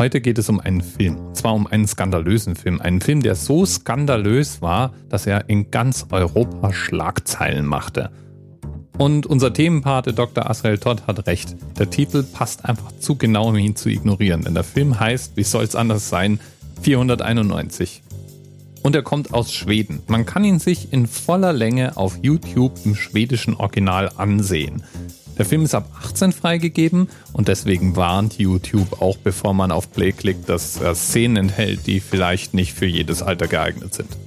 Heute geht es um einen Film. Und zwar um einen skandalösen Film. Einen Film, der so skandalös war, dass er in ganz Europa Schlagzeilen machte. Und unser Themenpate Dr. Asrael Todd hat recht. Der Titel passt einfach zu genau, um ihn zu ignorieren. Denn der Film heißt, wie soll es anders sein, 491. Und er kommt aus Schweden. Man kann ihn sich in voller Länge auf YouTube im schwedischen Original ansehen. Der Film ist ab 18 freigegeben und deswegen warnt YouTube auch, bevor man auf Play klickt, dass er Szenen enthält, die vielleicht nicht für jedes Alter geeignet sind.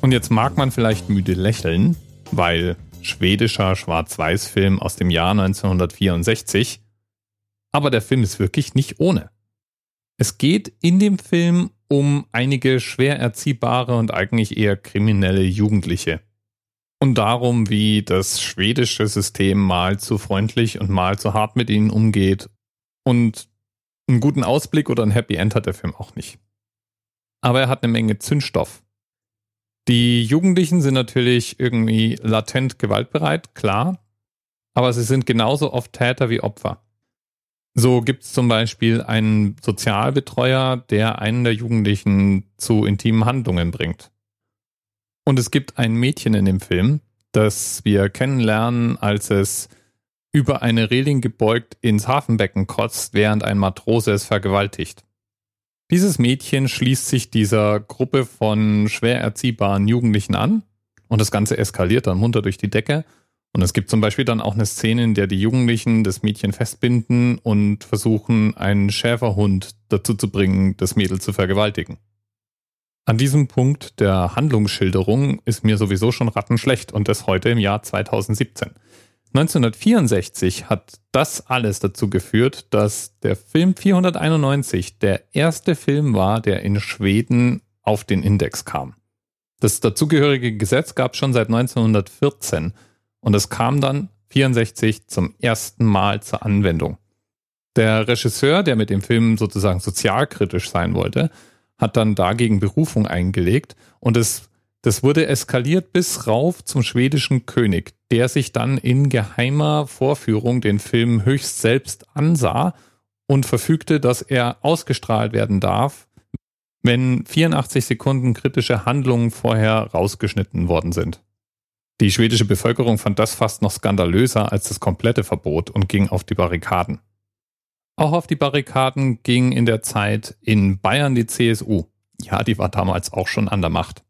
Und jetzt mag man vielleicht müde lächeln, weil schwedischer Schwarz-Weiß-Film aus dem Jahr 1964, aber der Film ist wirklich nicht ohne. Es geht in dem Film um einige schwer erziehbare und eigentlich eher kriminelle Jugendliche und darum, wie das schwedische System mal zu freundlich und mal zu hart mit ihnen umgeht. Und einen guten Ausblick oder ein Happy End hat der Film auch nicht. Aber er hat eine Menge Zündstoff. Die Jugendlichen sind natürlich irgendwie latent gewaltbereit, klar, aber sie sind genauso oft Täter wie Opfer. So gibt es zum Beispiel einen Sozialbetreuer, der einen der Jugendlichen zu intimen Handlungen bringt. Und es gibt ein Mädchen in dem Film, das wir kennenlernen, als es über eine Reling gebeugt ins Hafenbecken kotzt, während ein Matrose es vergewaltigt. Dieses Mädchen schließt sich dieser Gruppe von schwer erziehbaren Jugendlichen an und das Ganze eskaliert dann munter durch die Decke. Und es gibt zum Beispiel dann auch eine Szene, in der die Jugendlichen das Mädchen festbinden und versuchen, einen Schäferhund dazu zu bringen, das Mädel zu vergewaltigen. An diesem Punkt der Handlungsschilderung ist mir sowieso schon rattenschlecht und das heute im Jahr 2017. 1964 hat das alles dazu geführt, dass der Film 491 der erste Film war, der in Schweden auf den Index kam. Das dazugehörige Gesetz gab es schon seit 1914 und es kam dann 64 zum ersten Mal zur Anwendung. Der Regisseur, der mit dem Film sozusagen sozialkritisch sein wollte, hat dann dagegen Berufung eingelegt und es, das wurde eskaliert bis rauf zum schwedischen König, der sich dann in geheimer Vorführung den Film höchst selbst ansah und verfügte, dass er ausgestrahlt werden darf, wenn 84 Sekunden kritische Handlungen vorher rausgeschnitten worden sind. Die schwedische Bevölkerung fand das fast noch skandalöser als das komplette Verbot und ging auf die Barrikaden. Auch auf die Barrikaden ging in der Zeit in Bayern die CSU. Ja, die war damals auch schon an der Macht.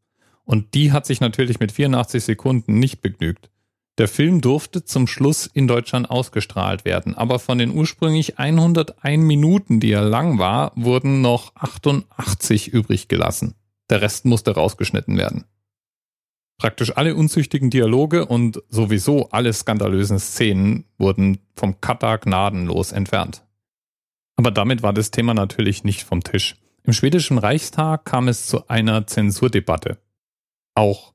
Und die hat sich natürlich mit 84 Sekunden nicht begnügt. Der Film durfte zum Schluss in Deutschland ausgestrahlt werden, aber von den ursprünglich 101 Minuten, die er lang war, wurden noch 88 übrig gelassen. Der Rest musste rausgeschnitten werden. Praktisch alle unzüchtigen Dialoge und sowieso alle skandalösen Szenen wurden vom Cutter gnadenlos entfernt. Aber damit war das Thema natürlich nicht vom Tisch. Im schwedischen Reichstag kam es zu einer Zensurdebatte. Auch.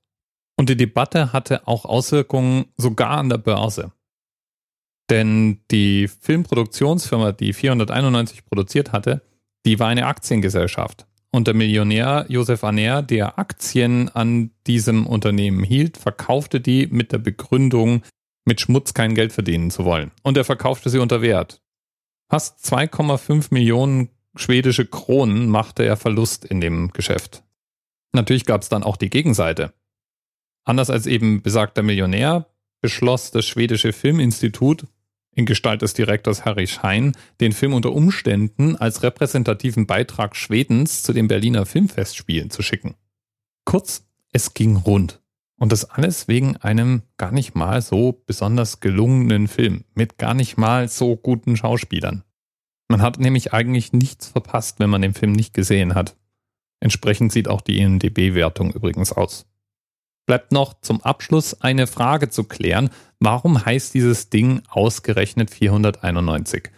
Und die Debatte hatte auch Auswirkungen sogar an der Börse. Denn die Filmproduktionsfirma, die 491 produziert hatte, die war eine Aktiengesellschaft. Und der Millionär Josef Aner, der Aktien an diesem Unternehmen hielt, verkaufte die mit der Begründung, mit Schmutz kein Geld verdienen zu wollen. Und er verkaufte sie unter Wert. Fast 2,5 Millionen schwedische Kronen machte er Verlust in dem Geschäft. Natürlich gab es dann auch die Gegenseite. Anders als eben besagter Millionär beschloss das schwedische Filminstitut in Gestalt des Direktors Harry Schein, den Film unter Umständen als repräsentativen Beitrag Schwedens zu den Berliner Filmfestspielen zu schicken. Kurz, es ging rund. Und das alles wegen einem gar nicht mal so besonders gelungenen Film mit gar nicht mal so guten Schauspielern. Man hat nämlich eigentlich nichts verpasst, wenn man den Film nicht gesehen hat. Entsprechend sieht auch die IMDB-Wertung übrigens aus. Bleibt noch zum Abschluss eine Frage zu klären. Warum heißt dieses Ding ausgerechnet 491?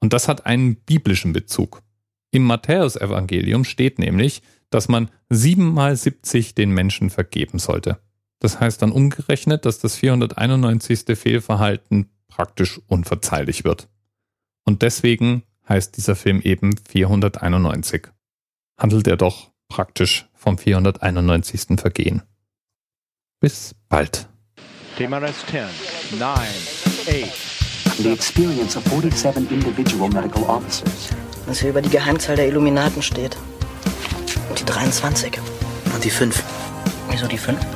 Und das hat einen biblischen Bezug. Im Matthäusevangelium steht nämlich, dass man siebenmal 70 den Menschen vergeben sollte. Das heißt dann umgerechnet, dass das 491. Fehlverhalten praktisch unverzeihlich wird. Und deswegen heißt dieser Film eben 491. Handelt er doch praktisch vom 491. Vergehen. Bis bald. TMRS 10, 9, 8. The experience of 47 individual medical officers Was hier über die Geheimzahl der Illuminaten steht. Und die 23. Und die 5. Wieso die 5?